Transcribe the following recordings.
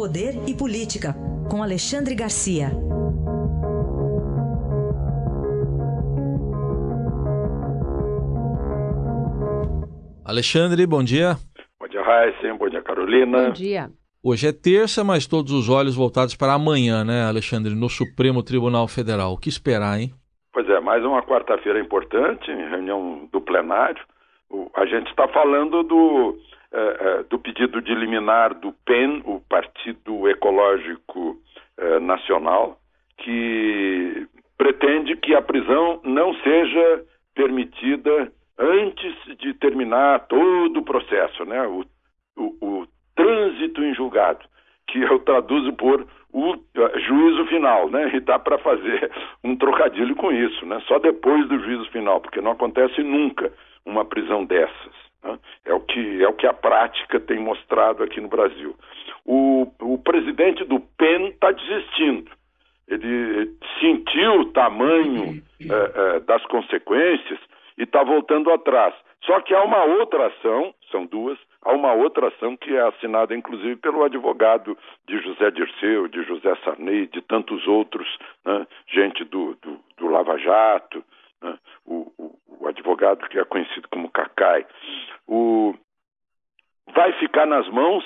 Poder e Política, com Alexandre Garcia. Alexandre, bom dia. Bom dia, Raíssa. Bom dia, Carolina. Bom dia. Hoje é terça, mas todos os olhos voltados para amanhã, né, Alexandre, no Supremo Tribunal Federal. O que esperar, hein? Pois é, mais uma quarta-feira importante, reunião do plenário. a gente está falando do, é, é, do pedido de liminar do PEN, o Partido Ecológico é, Nacional, que pretende que a prisão não seja permitida antes de terminar todo o processo, né? o, o, o trânsito em julgado, que eu traduzo por o juízo final, né? E dá para fazer um trocadilho com isso, né? Só depois do juízo final, porque não acontece nunca uma prisão dessas. Né? É o que é o que a prática tem mostrado aqui no Brasil. O, o presidente do PEN está desistindo. Ele sentiu o tamanho é, é, das consequências e está voltando atrás. Só que há uma outra ação, são duas, há uma outra ação que é assinada inclusive pelo advogado de José Dirceu, de José Sarney, de tantos outros, né, gente do, do, do, Lava Jato, né, o, o, o, advogado que é conhecido como Cacai. O, vai ficar nas mãos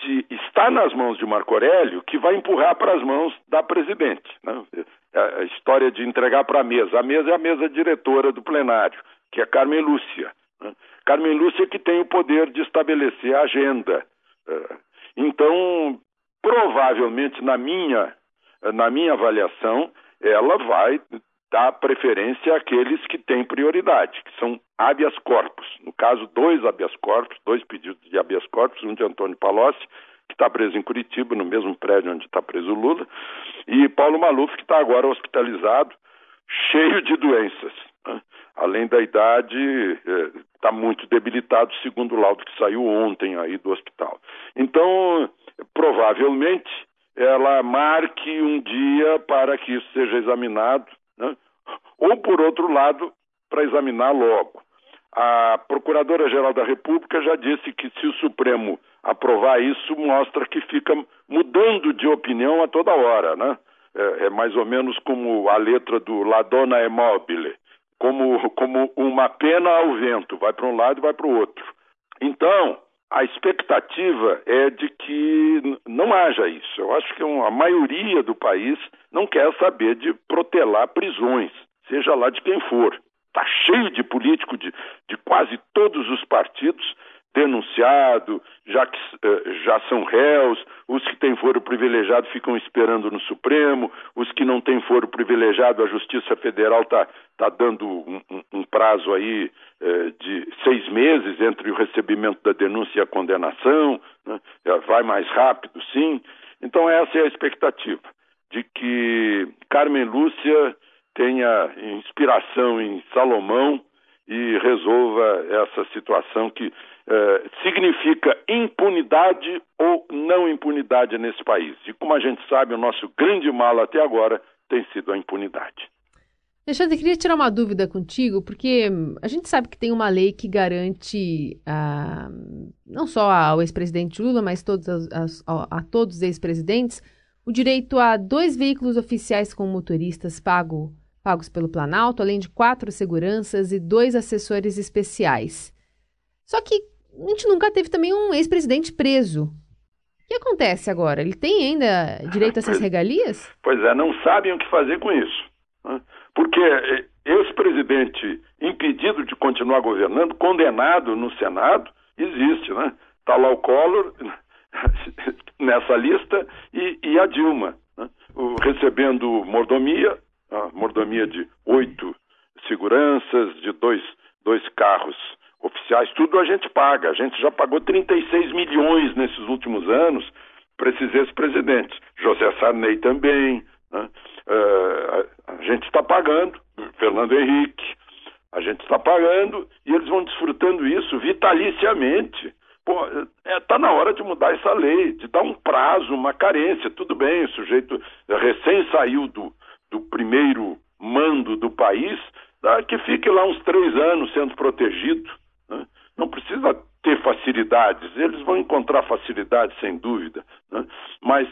de está nas mãos de Marco Aurélio que vai empurrar para as mãos da presidente. Né? É a história de entregar para a mesa. A mesa é a mesa diretora do plenário, que é Carmen Lúcia. Né? Carmen Lúcia que tem o poder de estabelecer a agenda. É, então, provavelmente, na minha, na minha avaliação, ela vai dar preferência àqueles que têm prioridade, que são habeas corpus. No caso, dois habeas corpus, dois pedidos de habeas corpus, um de Antônio Palocci, que está preso em Curitiba, no mesmo prédio onde está preso Lula, e Paulo Maluf, que está agora hospitalizado, cheio de doenças. Né? Além da idade, está é, muito debilitado, segundo o laudo que saiu ontem aí do hospital. Então, provavelmente, ela marque um dia para que isso seja examinado, né? ou, por outro lado, para examinar logo. A Procuradora-Geral da República já disse que se o Supremo aprovar isso, mostra que fica mudando de opinião a toda hora, né? É, é mais ou menos como a letra do La Donna é mobile, como, como uma pena ao vento, vai para um lado e vai para o outro. Então, a expectativa é de que não haja isso. Eu acho que a maioria do país não quer saber de protelar prisões, seja lá de quem for. Está cheio de político de, de quase todos os partidos denunciado, já que eh, já são réus, os que têm foro privilegiado ficam esperando no Supremo, os que não têm foro privilegiado, a Justiça Federal está tá dando um, um, um, prazo aí eh, de seis meses entre o recebimento da denúncia e a condenação, né? vai mais rápido, sim. Então essa é a expectativa, de que Carmen Lúcia tenha inspiração em Salomão e resolva essa situação que eh, significa impunidade ou não impunidade nesse país. E como a gente sabe, o nosso grande mal até agora tem sido a impunidade. Alexandre, queria tirar uma dúvida contigo, porque a gente sabe que tem uma lei que garante ah, não só ao ex-presidente Lula, mas todos as, a, a todos os ex-presidentes o direito a dois veículos oficiais com motoristas pago pagos pelo Planalto, além de quatro seguranças e dois assessores especiais. Só que a gente nunca teve também um ex-presidente preso. O que acontece agora? Ele tem ainda direito a essas regalias? Pois é, não sabem o que fazer com isso. Né? Porque ex-presidente impedido de continuar governando, condenado no Senado, existe, né? Está lá o Collor nessa lista e, e a Dilma, né? o, recebendo mordomia, mordomia de oito seguranças, de dois, dois carros oficiais, tudo a gente paga. A gente já pagou 36 milhões nesses últimos anos para esses ex-presidentes. José Sarney também. Né? Uh, a gente está pagando, Fernando Henrique, a gente está pagando e eles vão desfrutando isso vitaliciamente. Pô, é, tá na hora de mudar essa lei, de dar um prazo, uma carência. Tudo bem, o sujeito recém saiu do, do primeiro mando do país, tá, que fique lá uns três anos sendo protegido. Precisa ter facilidades, eles vão encontrar facilidades sem dúvida, né? mas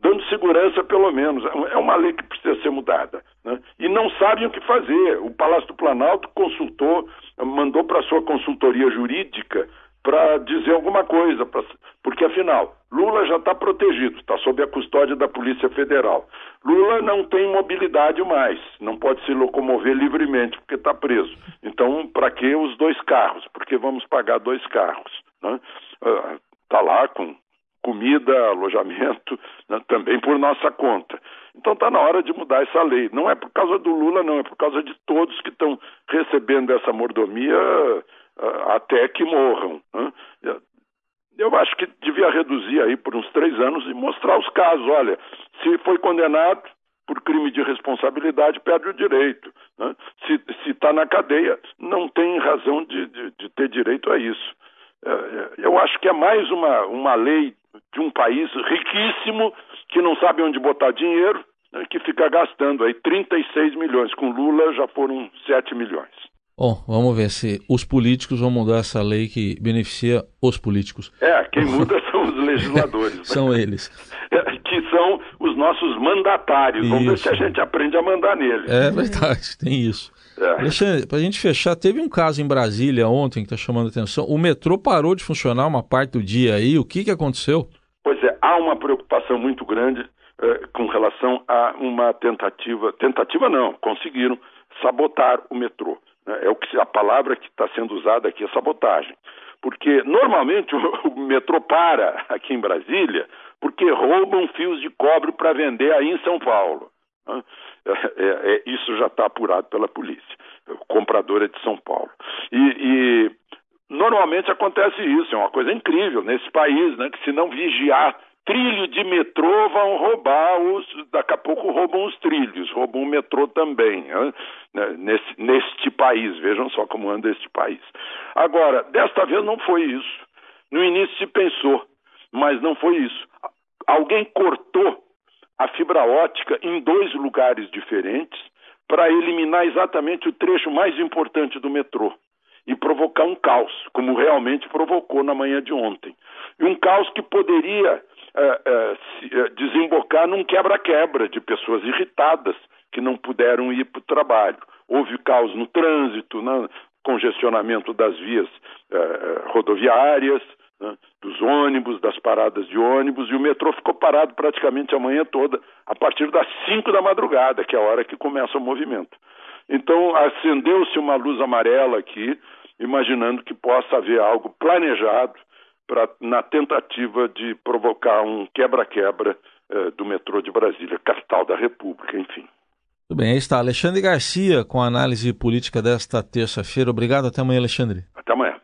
dando segurança pelo menos. É uma lei que precisa ser mudada. Né? E não sabem o que fazer. O Palácio do Planalto consultou, mandou para a sua consultoria jurídica para dizer alguma coisa, pra, porque afinal, Lula já está protegido, está sob a custódia da Polícia Federal. Lula não tem mobilidade mais, não pode se locomover livremente porque está preso. Então, para que os dois carros? Porque vamos pagar dois carros. Está né? uh, lá com comida, alojamento, né, também por nossa conta. Então está na hora de mudar essa lei. Não é por causa do Lula, não, é por causa de todos que estão recebendo essa mordomia uh, até que morram. Né? Eu acho que devia reduzir aí por uns três anos e mostrar os casos. Olha, se foi condenado por crime de responsabilidade, perde o direito. Né? Se está na cadeia, não tem razão de, de, de ter direito a isso. É, é, eu acho que é mais uma, uma lei de um país riquíssimo que não sabe onde botar dinheiro, né, que fica gastando aí 36 milhões. Com Lula já foram 7 milhões. Bom, vamos ver se os políticos vão mudar essa lei que beneficia os políticos. É, quem muda são os legisladores. né? são eles. São os nossos mandatários. Vamos ver se a gente aprende a mandar neles. É verdade, tem isso. É. Alexandre, para a gente fechar, teve um caso em Brasília ontem que está chamando a atenção. O metrô parou de funcionar uma parte do dia aí. O que, que aconteceu? Pois é, há uma preocupação muito grande eh, com relação a uma tentativa. Tentativa não, conseguiram sabotar o metrô. Né? É o que a palavra que está sendo usada aqui é sabotagem. Porque normalmente o, o metrô para aqui em Brasília porque roubam fios de cobre para vender aí em São Paulo. Né? É, é, é, isso já está apurado pela polícia. O comprador é de São Paulo. E, e, normalmente acontece isso, é uma coisa incrível nesse país, né? Que se não vigiar trilho de metrô vão roubar os. Daqui a pouco roubam os trilhos, roubam o metrô também. Né? Nesse, neste país, vejam só como anda este país. Agora, desta vez não foi isso. No início se pensou, mas não foi isso. Alguém cortou a fibra ótica em dois lugares diferentes para eliminar exatamente o trecho mais importante do metrô e provocar um caos, como realmente provocou na manhã de ontem. E um caos que poderia é, é, se, é, desembocar num quebra-quebra de pessoas irritadas que não puderam ir para o trabalho. Houve caos no trânsito, né, congestionamento das vias rodoviárias, né, dos ônibus, das paradas de ônibus, e o metrô ficou parado praticamente a manhã toda, a partir das 5 da madrugada, que é a hora que começa o movimento. Então, acendeu-se uma luz amarela aqui, imaginando que possa haver algo planejado pra, na tentativa de provocar um quebra-quebra eh, do metrô de Brasília, capital da República, enfim. Tudo bem, aí está Alexandre Garcia com a análise política desta terça-feira. Obrigado, até amanhã, Alexandre. Até amanhã.